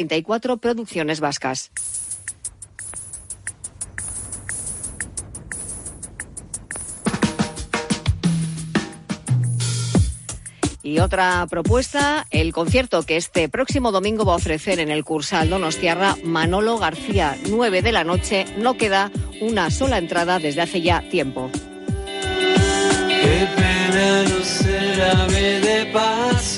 34 producciones vascas. Y otra propuesta, el concierto que este próximo domingo va a ofrecer en el Cursal Donostiarra Manolo García, 9 de la noche. No queda una sola entrada desde hace ya tiempo.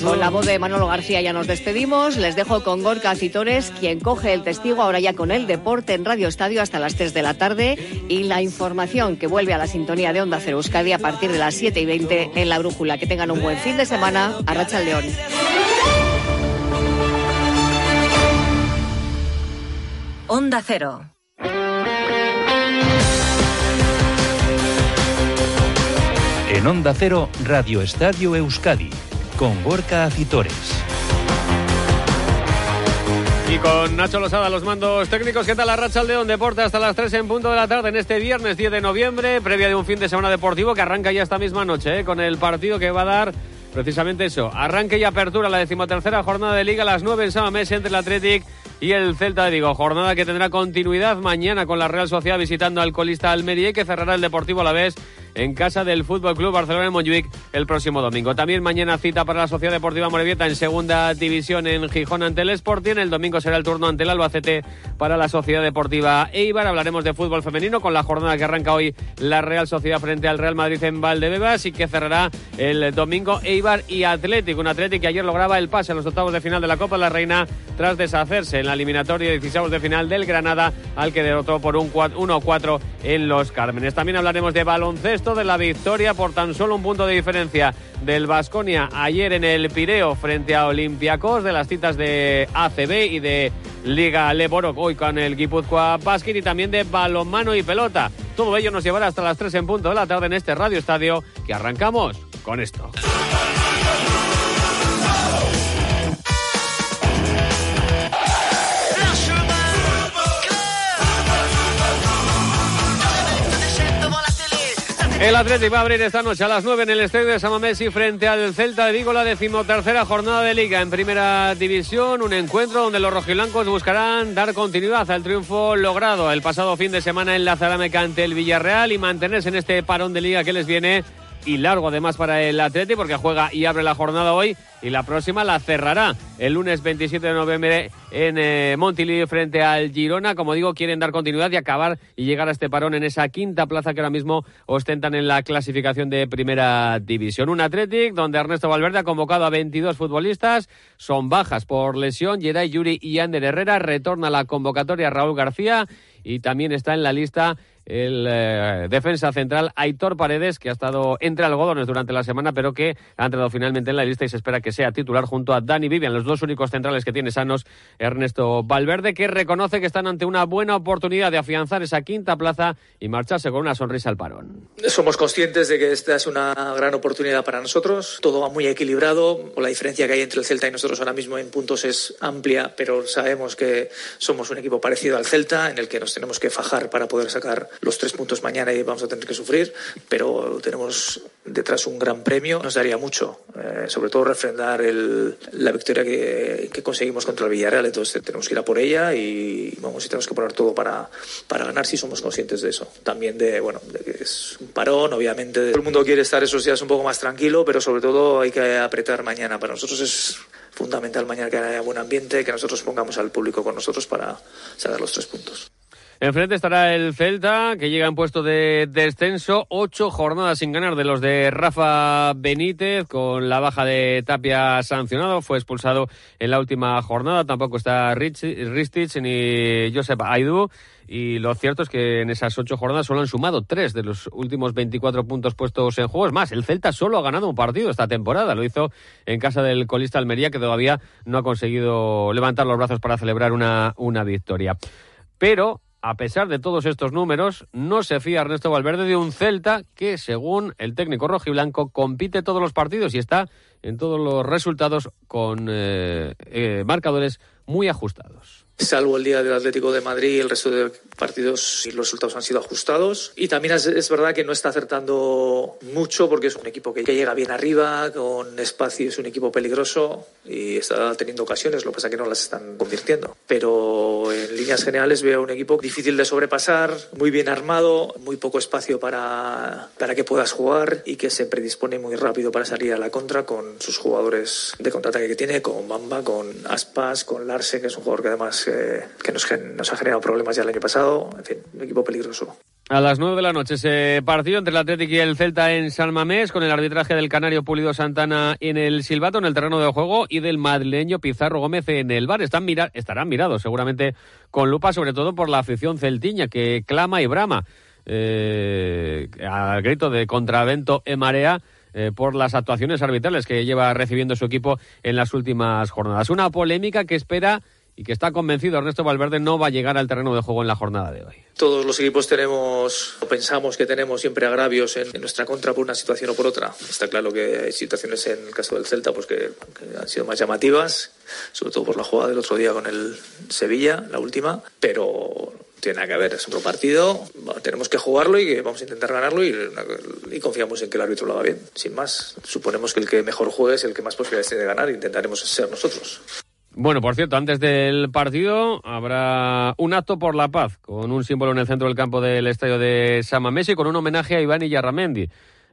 Con la voz de Manolo García ya nos despedimos. Les dejo con Gorka Citores, quien coge el testigo ahora ya con el deporte en Radio Estadio hasta las 3 de la tarde y la información que vuelve a la sintonía de Onda Cero Euskadi a partir de las 7 y 20 en la brújula. Que tengan un buen fin de semana. Arracha el León. Onda Cero. En Onda Cero, Radio Estadio Euskadi, con Gorka Acitores. Y con Nacho Losada, los mandos técnicos. ¿Qué tal la racha León Deporte hasta las 3 en punto de la tarde en este viernes 10 de noviembre, previa de un fin de semana deportivo que arranca ya esta misma noche, ¿eh? con el partido que va a dar precisamente eso. Arranque y apertura la decimotercera jornada de Liga a las 9 en Samamés entre el Athletic y el Celta de Vigo. Jornada que tendrá continuidad mañana con la Real Sociedad visitando al colista Almería y que cerrará el Deportivo a la vez en casa del Fútbol Club Barcelona en Montjuic el próximo domingo. También mañana cita para la Sociedad Deportiva Morevieta en segunda división en Gijón ante el Sporting. El domingo será el turno ante el Albacete para la Sociedad Deportiva Eibar. Hablaremos de fútbol femenino con la jornada que arranca hoy la Real Sociedad frente al Real Madrid en Valdebebas y que cerrará el domingo Eibar y Atlético. Un Atlético que ayer lograba el pase a los octavos de final de la Copa de la Reina tras deshacerse en la eliminatoria de 16 de final del Granada al que derrotó por un 1-4 en los Cármenes. También hablaremos de baloncesto, de la victoria por tan solo un punto de diferencia del Vasconia ayer en el Pireo frente a Olympiacos, de las citas de ACB y de Liga Leborok hoy con el Guipúzcoa Basket y también de balonmano y pelota. Todo ello nos llevará hasta las 3 en punto de la tarde en este Radio Estadio que arrancamos con esto. El Atlético va a abrir esta noche a las 9 en el estadio de Samamesi frente al Celta de Vigo, la decimotercera jornada de Liga en Primera División. Un encuentro donde los rojiblancos buscarán dar continuidad al triunfo logrado el pasado fin de semana en la Zarameca ante el Villarreal y mantenerse en este parón de Liga que les viene y largo además para el Atleti porque juega y abre la jornada hoy y la próxima la cerrará el lunes 27 de noviembre en eh, frente al Girona. Como digo, quieren dar continuidad y acabar y llegar a este parón en esa quinta plaza que ahora mismo ostentan en la clasificación de Primera División. Un Athletic donde Ernesto Valverde ha convocado a 22 futbolistas, son bajas por lesión. Geray Yuri y Ander Herrera retorna a la convocatoria Raúl García y también está en la lista el eh, defensa central Aitor Paredes, que ha estado entre algodones durante la semana, pero que ha entrado finalmente en la lista y se espera que sea titular junto a Dani Vivian, los dos únicos centrales que tiene sanos Ernesto Valverde, que reconoce que están ante una buena oportunidad de afianzar esa quinta plaza y marcharse con una sonrisa al parón. Somos conscientes de que esta es una gran oportunidad para nosotros. Todo va muy equilibrado. La diferencia que hay entre el Celta y nosotros ahora mismo en puntos es amplia, pero sabemos que somos un equipo parecido al Celta, en el que nos tenemos que fajar para poder sacar los tres puntos mañana y vamos a tener que sufrir, pero tenemos detrás un gran premio. Nos daría mucho, eh, sobre todo refrendar el, la victoria que, conseguimos contra el Villarreal. Entonces tenemos que ir a por ella y vamos y tenemos que poner todo para, para ganar si somos conscientes de eso. También de, bueno, que es un parón, obviamente. Todo el mundo quiere estar esos días un poco más tranquilo, pero sobre todo hay que apretar mañana. Para nosotros es fundamental mañana que haya buen ambiente, que nosotros pongamos al público con nosotros para sacar los tres puntos. Enfrente estará el Celta, que llega en puesto de descenso. Ocho jornadas sin ganar de los de Rafa Benítez, con la baja de Tapia sancionado. Fue expulsado en la última jornada. Tampoco está Ristich ni Josep Aidú. Y lo cierto es que en esas ocho jornadas solo han sumado tres de los últimos 24 puntos puestos en juego. Es más, el Celta solo ha ganado un partido esta temporada. Lo hizo en casa del colista Almería, que todavía no ha conseguido levantar los brazos para celebrar una, una victoria. Pero a pesar de todos estos números, no se fía Ernesto Valverde de un Celta que, según el técnico rojiblanco, compite todos los partidos y está en todos los resultados con eh, eh, marcadores muy ajustados. Salvo el día del Atlético de Madrid, el resto de partidos y los resultados han sido ajustados. Y también es, verdad que no está acertando mucho porque es un equipo que, llega bien arriba, con espacio, es un equipo peligroso y está teniendo ocasiones, lo que pasa es que no las están convirtiendo. Pero en líneas generales veo un equipo difícil de sobrepasar, muy bien armado, muy poco espacio para, para que puedas jugar y que se predispone muy rápido para salir a la contra con sus jugadores de contraataque que tiene, con Bamba, con Aspas, con Larsen, que es un jugador que además que nos, ha generado problemas ya el año pasado. En fin, un equipo peligroso. A las nueve de la noche ese partido entre el Atlético y el Celta en San Mamés con el arbitraje del canario Pulido Santana en el silbato en el terreno de juego y del madrileño Pizarro Gómez en el bar. Están mira estarán mirados seguramente con lupa sobre todo por la afición celtiña que clama y brama eh, al grito de contravento en marea eh, por las actuaciones arbitrales que lleva recibiendo su equipo en las últimas jornadas. Una polémica que espera y que está convencido Ernesto Valverde no va a llegar al terreno de juego en la jornada de hoy. Todos los equipos tenemos o pensamos que tenemos siempre agravios en, nuestra contra por una situación o por otra. Está claro que hay situaciones en el caso del Celta pues que, han sido más llamativas, sobre todo por la jugada del otro día con el Sevilla, la última, pero tiene que ver, es otro partido, tenemos que jugarlo y que vamos a intentar ganarlo y, y, confiamos en que el árbitro lo haga bien. Sin más, suponemos que el que mejor juegue es el que más posibilidades tiene de ganar e intentaremos ser nosotros. Bueno, por cierto, antes del partido habrá un acto por la paz con un símbolo en el centro del campo del estadio de Samamés y con un homenaje a Iván Yarramendi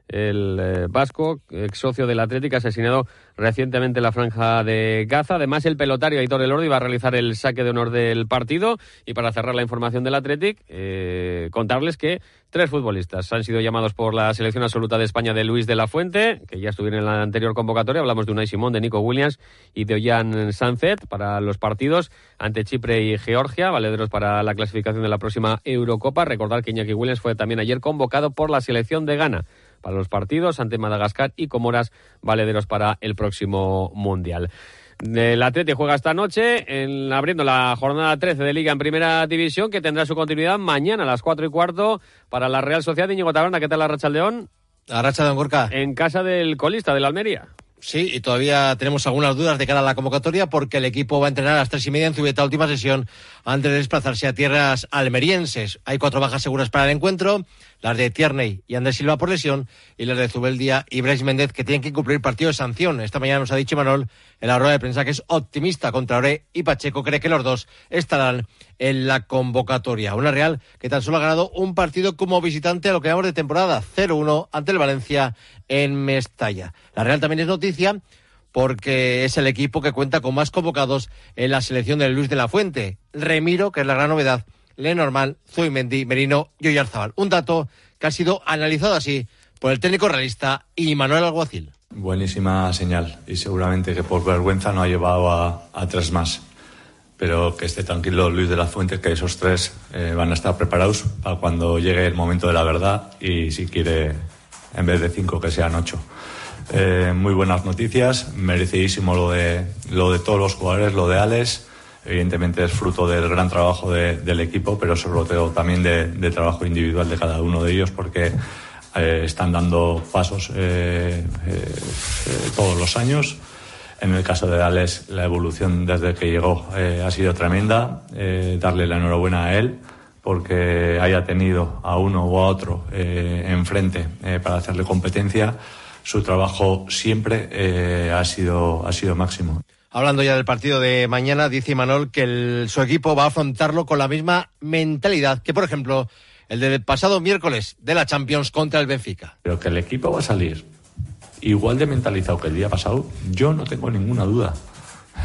el eh, vasco, ex socio del Atlético, asesinado recientemente en la franja de Gaza. Además, el pelotario Aitor Elordi va a realizar el saque de honor del partido. Y para cerrar la información del Atlético, eh, contarles que tres futbolistas han sido llamados por la selección absoluta de España de Luis de la Fuente, que ya estuvieron en la anterior convocatoria. Hablamos de Unai Simón, de Nico Williams y de Ollán Sanzet para los partidos ante Chipre y Georgia, valederos para la clasificación de la próxima Eurocopa. Recordar que Iñaki Williams fue también ayer convocado por la selección de Ghana para los partidos ante Madagascar y Comoras valederos para el próximo Mundial. El Atleti juega esta noche en, abriendo la jornada 13 de Liga en Primera División que tendrá su continuidad mañana a las 4 y cuarto para la Real Sociedad de Íñigo Taberna. ¿Qué tal la Racha León? La Racha de Gorka. En casa del colista de la Almería. Sí, y todavía tenemos algunas dudas de cara a la convocatoria porque el equipo va a entrenar a las tres y media en Zubeta, última sesión, antes de desplazarse a tierras almerienses. Hay cuatro bajas seguras para el encuentro las de Tierney y Andrés Silva por lesión y las de Zubeldia y Bryce Méndez que tienen que cumplir partido de sanción. Esta mañana nos ha dicho Manol en la rueda de prensa que es optimista contra Ore y Pacheco cree que los dos estarán en la convocatoria. Una Real que tan solo ha ganado un partido como visitante a lo que llamamos de temporada 0-1 ante el Valencia en Mestalla. La Real también es noticia porque es el equipo que cuenta con más convocados en la selección de Luis de la Fuente. Remiro, que es la gran novedad, Lenormand, Zuimendi, Merino y Oyarzabal. Un dato que ha sido analizado así por el técnico realista y Manuel Alguacil. Buenísima señal y seguramente que por vergüenza no ha llevado a, tres más. Pero que esté tranquilo Luis de la Fuente, que esos tres eh, van a estar preparados para cuando llegue el momento de la verdad y si quiere, en vez de cinco, que sean ocho. Eh, muy buenas noticias, merecidísimo lo de, lo de todos los jugadores, lo de Alex evidentemente es fruto del gran trabajo del equipo, pero sobre todo también de, trabajo individual de cada uno de ellos, porque eh, están dando pasos eh, todos los años. En el caso de Alex, la evolución desde que llegó ha sido tremenda. darle la enhorabuena a él porque haya tenido a uno u a otro enfrente para hacerle competencia. Su trabajo siempre ha, sido, ha sido máximo. Hablando ya del partido de mañana, dice Manuel que su equipo va a afrontarlo con la misma mentalidad que, por ejemplo, el del pasado miércoles de la Champions contra el Benfica. Pero que el equipo va a salir igual de mentalizado que el día pasado, yo no tengo ninguna duda.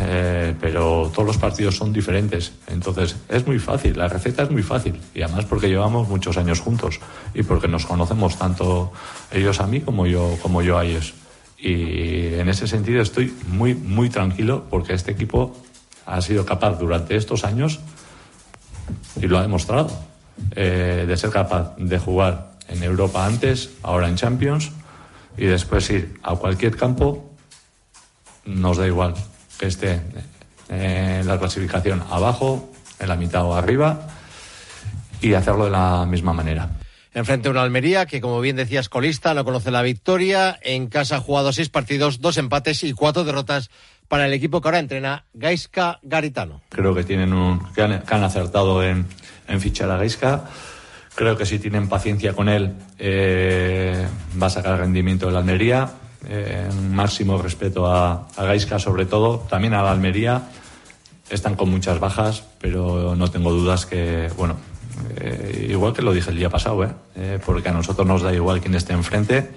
Eh, pero todos los partidos son diferentes. Entonces es muy fácil, la receta es muy fácil. Y además porque llevamos muchos años juntos y porque nos conocemos tanto ellos a mí como yo, como yo a ellos. Y en ese sentido estoy muy, muy tranquilo porque este equipo ha sido capaz durante estos años, y lo ha demostrado, eh, de ser capaz de jugar en Europa antes, ahora en Champions, y después ir a cualquier campo, nos da igual que esté en la clasificación abajo, en la mitad o arriba, y hacerlo de la misma manera. Enfrente a una Almería que, como bien decías, colista, no conoce la victoria. En casa ha jugado seis partidos, dos empates y cuatro derrotas para el equipo que ahora entrena Gaisca Garitano. Creo que tienen un, que han, que han acertado en, en, fichar a Gaisca. Creo que si tienen paciencia con él eh, va a sacar rendimiento de la Almería. Eh, máximo respeto a, a Gaisca sobre todo, también a la Almería. Están con muchas bajas, pero no tengo dudas que, bueno, eh, igual que lo dije el día pasado, ¿eh? ¿eh? porque a nosotros nos da igual quién esté enfrente.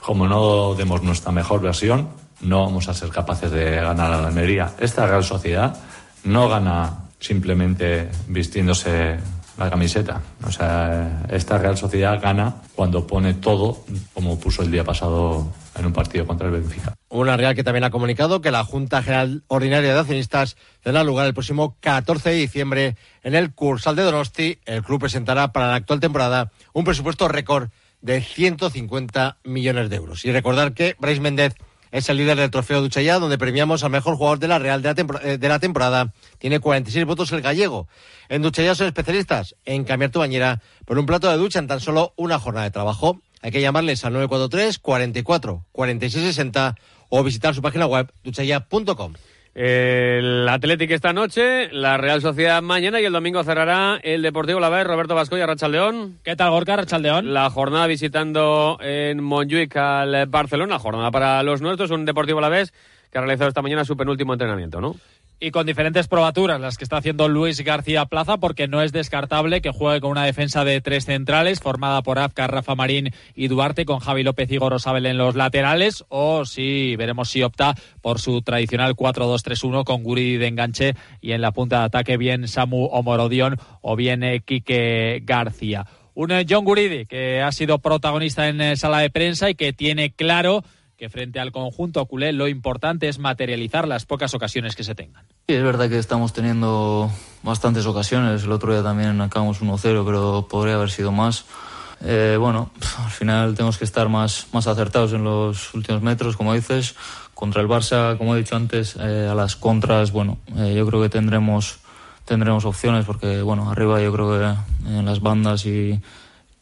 Como no demos nuestra mejor versión, no vamos a ser capaces de ganar a la Almería. Esta Real Sociedad no gana simplemente vistiéndose la camiseta. O sea, esta Real Sociedad gana cuando pone todo, como puso el día pasado en un partido contra el Benfica. Una Real que también ha comunicado que la Junta General Ordinaria de Accionistas tendrá lugar el próximo 14 de diciembre en el Cursal de Donosti. El club presentará para la actual temporada un presupuesto récord de 150 millones de euros. Y recordar que Brais Méndez es el líder del trofeo Duchaya, donde premiamos al mejor jugador de la Real de la, temporada, de la temporada. Tiene 46 votos el gallego. En Duchaya son especialistas en cambiar tu bañera por un plato de ducha en tan solo una jornada de trabajo. Hay que llamarles al 943 44 46 60 o visitar su página web duchaya.com. El Atlético esta noche, la Real Sociedad mañana y el domingo cerrará el Deportivo La Vez, Roberto Vasco y Rachaldeón. ¿Qué tal, Gorka, Rachaldeón? La jornada visitando en Montjuic al Barcelona, jornada para los nuestros, un Deportivo La Vez que ha realizado esta mañana su penúltimo entrenamiento, ¿no? Y con diferentes probaturas las que está haciendo Luis García Plaza porque no es descartable que juegue con una defensa de tres centrales formada por Afcar, Rafa Marín y Duarte con Javi López y Gorosabel en los laterales o si veremos si opta por su tradicional 4-2-3-1 con Guri de enganche y en la punta de ataque bien Samu Omorodion o bien eh, Quique García. Un eh, John Guridi que ha sido protagonista en eh, sala de prensa y que tiene claro que frente al conjunto culé lo importante es materializar las pocas ocasiones que se tengan. Sí, es verdad que estamos teniendo bastantes ocasiones. El otro día también acabamos 1-0, pero podría haber sido más. Eh, bueno, al final tenemos que estar más, más acertados en los últimos metros, como dices. Contra el Barça, como he dicho antes, eh, a las contras, bueno, eh, yo creo que tendremos, tendremos opciones porque, bueno, arriba yo creo que en las bandas y,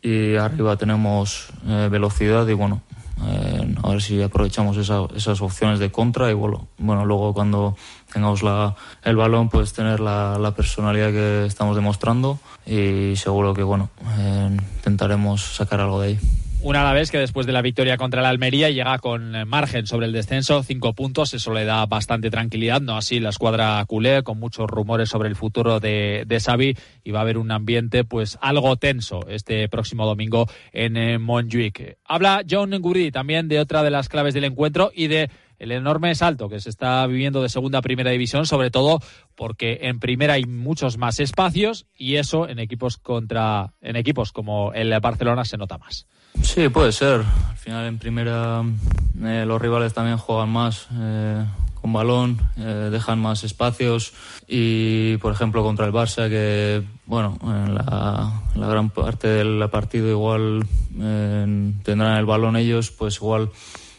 y arriba tenemos velocidad y, bueno, eh, a ver si aprovechamos esa, esas opciones de contra y bueno, bueno luego cuando tengamos la, el balón pues tener la, personalidad que estamos demostrando y seguro que bueno eh, intentaremos sacar algo de ahí. Un Alavés que después de la victoria contra la Almería llega con margen sobre el descenso, cinco puntos, eso le da bastante tranquilidad, no así la escuadra culé, con muchos rumores sobre el futuro de, de Xavi y va a haber un ambiente pues algo tenso este próximo domingo en eh, Montjuic. Habla John Guridi también de otra de las claves del encuentro y de el enorme salto que se está viviendo de segunda a primera división, sobre todo porque en primera hay muchos más espacios y eso en equipos contra en equipos como el Barcelona se nota más. Sí, puede ser. Al final en primera eh, los rivales también juegan más eh, con balón, eh, dejan más espacios y, por ejemplo, contra el Barça, que, bueno, en la, la gran parte del partido igual tendrán el balón ellos, pues igual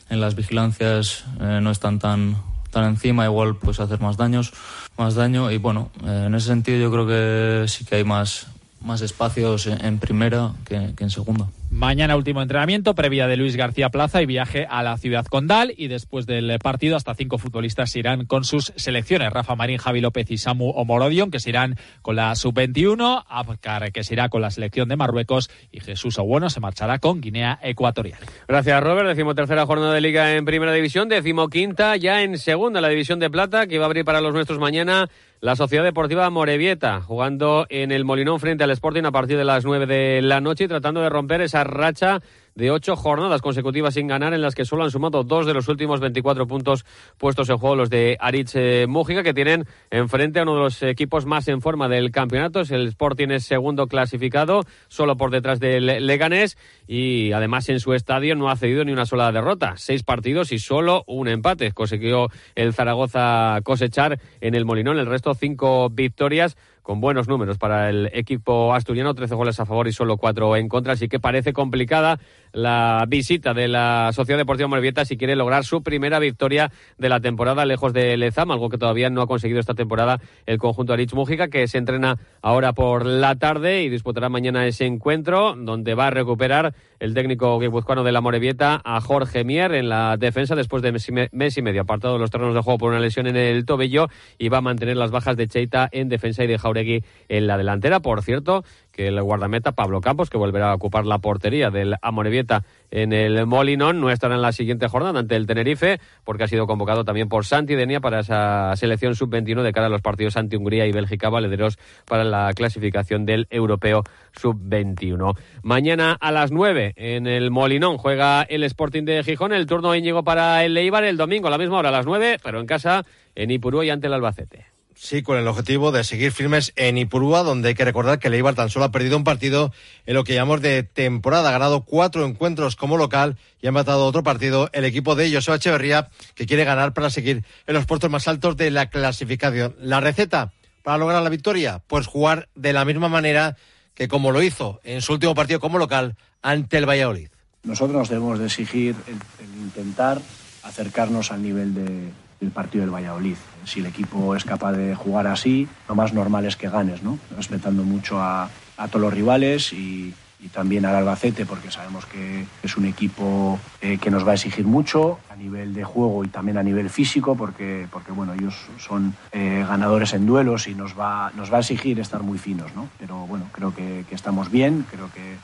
en las vigilancias no están tan tan encima igual pues hacer más daños más daño y bueno en ese sentido yo creo que sí que hay más más espacios en primera que, que, en segunda. Mañana último entrenamiento, previa de Luis García Plaza y viaje a la ciudad condal y después del partido hasta cinco futbolistas irán con sus selecciones. Rafa Marín, Javi López y Samu Omorodion que se irán con la sub-21, Abkar que se irá con la selección de Marruecos y Jesús Obueno se marchará con Guinea Ecuatorial. Gracias Robert, decimotercera jornada de liga en primera división, decimoquinta ya en segunda la división de plata que va a abrir para los nuestros mañana la Sociedad Deportiva Morevieta, jugando en el Molinón frente al Sporting a partir de las 9 de la noche y tratando de romper esa racha de ocho jornadas consecutivas sin ganar, en las que solo han sumado dos de los últimos 24 puntos puestos en juego los de Aritz eh, que tienen enfrente a uno de los equipos más en forma del campeonato. El Sporting es segundo clasificado, solo por detrás del Leganés, y además en su estadio no ha cedido ni una sola derrota. Seis partidos y solo un empate. Consiguió el Zaragoza cosechar en el Molinón, el resto cinco victorias con buenos números para el equipo asturiano, 13 goles a favor y solo 4 en contra, así que parece complicada la visita de la Sociedad Deportiva Morevieta si quiere lograr su primera victoria de la temporada lejos de Lezama, algo que todavía no ha conseguido esta temporada el conjunto Arich Mújica, que se entrena ahora por la tarde y disputará mañana ese encuentro, donde va a recuperar el técnico guipuzcoano de la Morevieta a Jorge Mier en la defensa después de mes y medio apartado de los terrenos de juego por una lesión en el tobillo y va a mantener las bajas de Cheita en defensa y de Jauregui en la delantera. Por cierto, que el guardameta Pablo Campos, que volverá a ocupar la portería del Amorebieta en el Molinón, no estará en la siguiente jornada ante el Tenerife, porque ha sido convocado también por Santi Denia para esa selección sub-21 de cara a los partidos ante Hungría y Bélgica, valederos para la clasificación del Europeo sub-21. Mañana a las 9 en el Molinón juega el Sporting de Gijón, el turno Íñigo para el Leibar el domingo a la misma hora a las 9, pero en casa en Ipurú y ante el Albacete. Sí, con el objetivo de seguir firmes en Ipurúa, donde hay que recordar que el tan solo ha perdido un partido en lo que llamamos de temporada. Ha ganado cuatro encuentros como local y ha matado otro partido el equipo de José Echeverría, que quiere ganar para seguir en los puestos más altos de la clasificación. La receta para lograr la victoria, pues jugar de la misma manera que como lo hizo en su último partido como local ante el Valladolid. Nosotros debemos de exigir el intentar acercarnos al nivel de el partido del Valladolid. Si el equipo es capaz de jugar así, lo más normal es que ganes, ¿no? respetando mucho a, todos los rivales y, y también al Albacete porque sabemos que es un equipo eh, que nos va a exigir mucho a nivel de juego y también a nivel físico porque, porque bueno, ellos son eh, ganadores en duelos y nos va, nos va a exigir estar muy finos, ¿no? Pero bueno, creo que, estamos bien, creo que,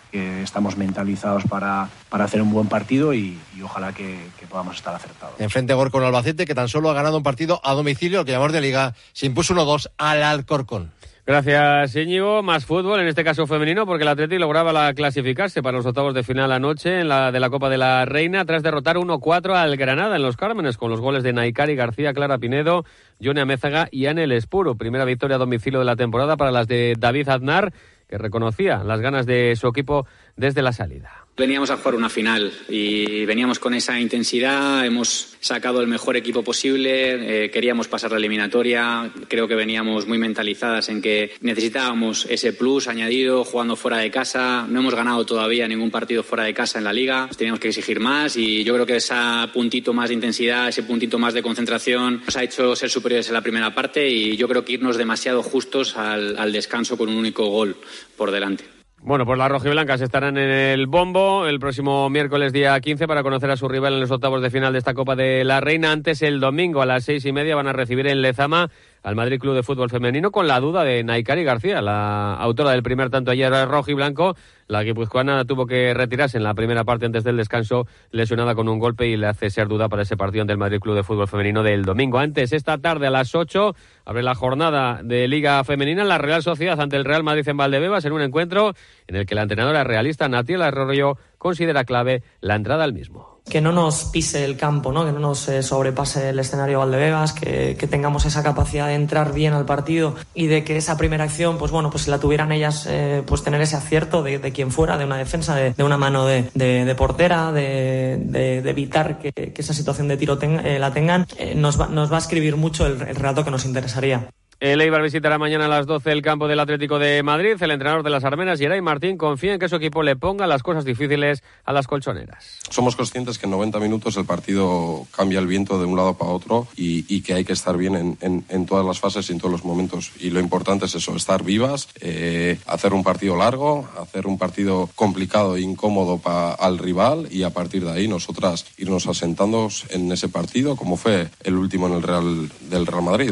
estamos mentalizados para, para, hacer un buen partido y, ojalá que, podamos estar acertados. Enfrente Gor Albacete que tan solo ha ganado un partido a domicilio, el que llamamos de liga, se impuso 1-2 al Alcorcón. Gracias, Íñigo. Más fútbol, en este caso femenino, porque el Atleti lograba la clasificarse para los octavos de final anoche en la de la Copa de la Reina, tras derrotar 1-4 al Granada en los Cármenes, con los goles de Naikari García, Clara Pinedo, Johnny Amézaga y Anel Espuro. Primera victoria a domicilio de la temporada para las de David Aznar, que reconocía las ganas de su equipo desde la salida. Veníamos a jugar una final y veníamos con esa intensidad, hemos sacado el mejor equipo posible, eh, queríamos pasar la eliminatoria, creo que veníamos muy mentalizadas en que necesitábamos ese plus añadido jugando fuera de casa, no hemos ganado todavía ningún partido fuera de casa en la liga, teníamos que exigir más y yo creo que ese puntito más de intensidad, ese puntito más de concentración nos ha hecho ser superiores en la primera parte y yo creo que irnos demasiado justos al descanso con un único gol por delante. Bueno, pues las rojiblancas estarán en el bombo el próximo miércoles día 15 para conocer a su rival en los octavos de final de esta Copa de la Reina. Antes, el domingo a las seis y media van a recibir en Lezama al Madrid Club de Fútbol Femenino con la duda de Naikari García, la autora del primer tanto ayer rojo y blanco. La guipuzcoana tuvo que retirarse en la primera parte antes del descanso, lesionada con un golpe y le hace ser duda para ese partido ante el Madrid Club de Fútbol Femenino del domingo. Antes, esta tarde a las 8, abre la jornada de Liga Femenina la Real Sociedad ante el Real Madrid en Valdebebas en un encuentro en el que la entrenadora realista Natiela Arroyo considera clave la entrada al mismo que no nos pise el campo, ¿no? que no nos eh, sobrepase el escenario Valdevegas, que, tengamos esa capacidad de entrar bien al partido y de que esa primera acción, pues bueno, pues la tuvieran ellas, eh, pues tener ese acierto de, quien fuera, de una defensa, de, de una mano de, portera, de, evitar que, esa situación de tiro eh, la tengan, nos, va, nos va a escribir mucho el, el relato que nos interesaría. El Eibar visitará mañana a las 12 el campo del Atlético de Madrid. El entrenador de las Armenas, Geray Martín, confía en que su equipo le ponga las cosas difíciles a las colchoneras. Somos conscientes que en 90 minutos el partido cambia el viento de un lado para otro y, que hay que estar bien en, todas las fases y en todos los momentos. Y lo importante es eso, estar vivas, eh, hacer un partido largo, hacer un partido complicado e incómodo para al rival y a partir de ahí nosotras irnos asentando en ese partido como fue el último en el Real del Real Madrid.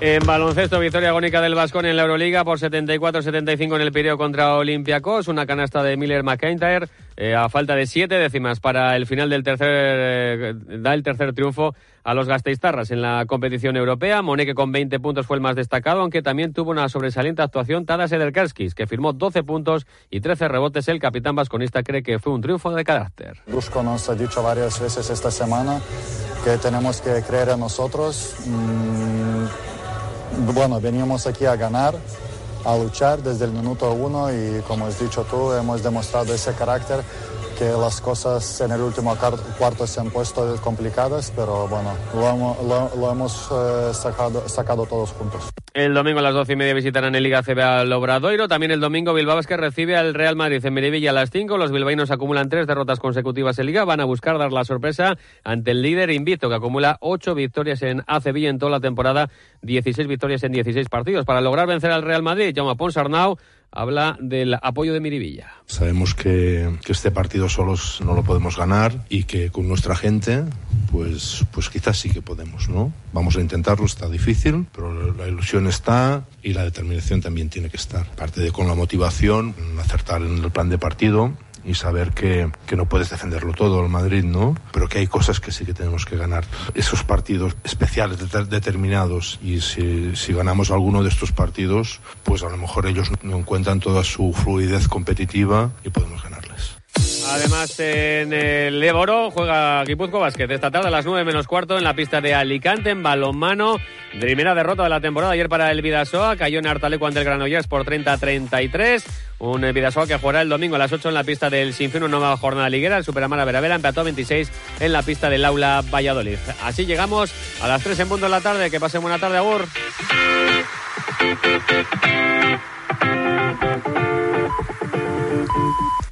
En baloncesto, victoria agónica del Vascón en la Euroliga por 74-75 en el Pireo contra Olympiacos. Una canasta de Miller McIntyre eh, a falta de siete décimas para el final del tercer, eh, da el tercer triunfo a los Gasteiztarras en la competición europea. Moneke con 20 puntos fue el más destacado, aunque también tuvo una sobresaliente actuación Tadas Ederkerskis, que firmó 12 puntos y 13 rebotes. El capitán vasconista cree que fue un triunfo de carácter. Dusko nos ha dicho varias veces esta semana que tenemos que creer en nosotros. Mm, bueno, venimos aquí a ganar, a luchar desde el minuto uno y como has dicho tú, hemos demostrado ese carácter que las cosas en el último cuarto se han puesto complicadas, pero bueno, lo, lo, lo hemos eh, sacado, sacado todos juntos. El domingo a las doce y media visitarán en Liga CB al Obradoiro. También el domingo Bilbao es que recibe al Real Madrid en Miribilla a las 5. Los bilbaínos acumulan tres derrotas consecutivas en Liga. Van a buscar dar la sorpresa ante el líder invicto que acumula ocho victorias en ACB en toda la temporada, 16 victorias en 16 partidos. Para lograr vencer al Real Madrid, Jaume Ponsarnau habla del apoyo de Miribilla. Sabemos que, que, este partido solos no lo podemos ganar y que con nuestra gente, pues, pues quizás sí que podemos, ¿no? Vamos a intentarlo, está difícil, pero la ilusión está y la determinación también tiene que estar. Aparte de con la motivación, acertar en el plan de partido y saber que, que, no puedes defenderlo todo el Madrid, ¿no? Pero que hay cosas que sí que tenemos que ganar. Esos partidos especiales, determinados, y si, si ganamos alguno de estos partidos, pues a lo mejor ellos no encuentran toda su fluidez competitiva y podemos ganarles. Además, en el Éboro juega Guipuzco Basket esta tarde a las 9 menos cuarto en la pista de Alicante, en balonmano. Primera derrota de la temporada ayer para el Vidasoa. Cayó en Artaleco ante el Granollers por 30-33. Un Vidasoa que jugará el domingo a las 8 en la pista del Sinfín, una nueva jornada liguera. El Superamara Veravera empató a 26 en la pista del Aula Valladolid. Así llegamos a las 3 en punto de la tarde. Que pasen buena tarde, Agur.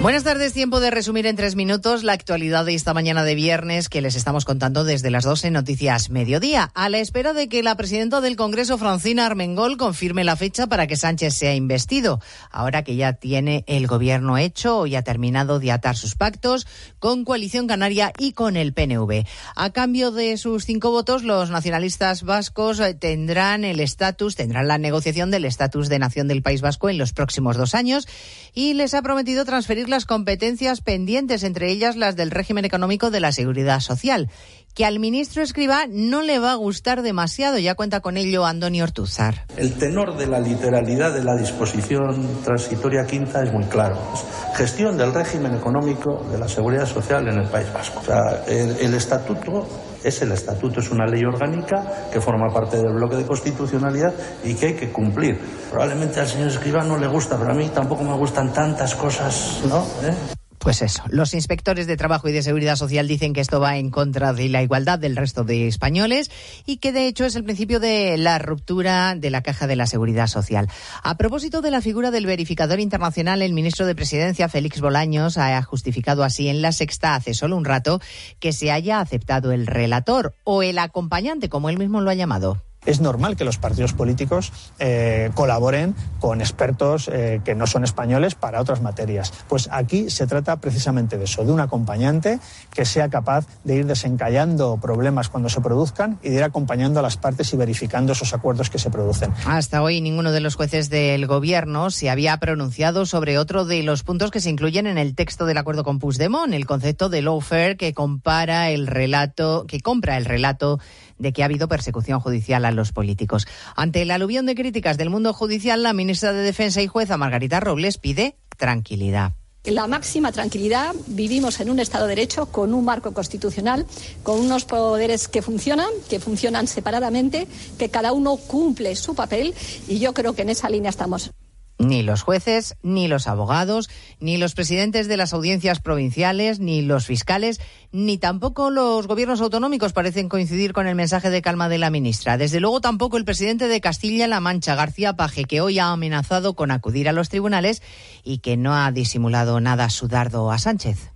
Buenas tardes, tiempo de resumir en tres minutos la actualidad de esta mañana de viernes que les estamos contando desde las 12 Noticias Mediodía, a la espera de que la presidenta del Congreso, Francina Armengol, confirme la fecha para que Sánchez sea investido. Ahora que ya tiene el gobierno hecho ya ha terminado de atar sus pactos con Coalición Canaria y con el PNV. A cambio de sus cinco votos, los nacionalistas vascos tendrán el estatus, tendrán la negociación del estatus de nación del País Vasco en los próximos dos años y les ha prometido transferir las competencias pendientes, entre ellas las del régimen económico de la seguridad social, que al ministro Escribá no le va a gustar demasiado. Ya cuenta con ello Andoni Ortuzar. El tenor de la literalidad de la disposición transitoria quinta es muy claro. Es gestión del régimen económico de la seguridad social en el País Vasco. O sea, el, el estatuto es el estatuto, es una ley orgánica que forma parte del bloque de constitucionalidad y que hay que cumplir. Probablemente al señor Escribá no le gusta, pero a mí tampoco me gustan tantas cosas, ¿no? ¿Eh? Pues eso, los inspectores de trabajo y de seguridad social dicen que esto va en contra de la igualdad del resto de españoles y que de hecho es el principio de la ruptura de la caja de la seguridad social. A propósito de la figura del verificador internacional, el ministro de Presidencia, Félix Bolaños, ha justificado así en la sexta hace solo un rato que se haya aceptado el relator o el acompañante, como él mismo lo ha llamado es normal que los partidos políticos eh, colaboren con expertos eh, que no son españoles para otras materias. Pues aquí se trata precisamente de eso, de un acompañante que sea capaz de ir desencallando problemas cuando se produzcan y de ir acompañando a las partes y verificando esos acuerdos que se producen. Hasta hoy ninguno de los jueces del Gobierno se había pronunciado sobre otro de los puntos que se incluyen en el texto del acuerdo con Puigdemont, el concepto de lawfare que compara el relato, que compra el relato de que ha habido persecución judicial a los políticos. Ante el aluvión de críticas del mundo judicial, la ministra de Defensa y jueza Margarita Robles pide tranquilidad. La máxima tranquilidad. Vivimos en un Estado de Derecho con un marco constitucional, con unos poderes que funcionan, que funcionan separadamente, que cada uno cumple su papel y yo creo que en esa línea estamos. Ni los jueces, ni los abogados, ni los presidentes de las audiencias provinciales, ni los fiscales, ni tampoco los gobiernos autonómicos parecen coincidir con el mensaje de calma de la ministra. Desde luego tampoco el presidente de Castilla-La Mancha, García Paje, que hoy ha amenazado con acudir a los tribunales y que no ha disimulado nada su dardo a Sánchez.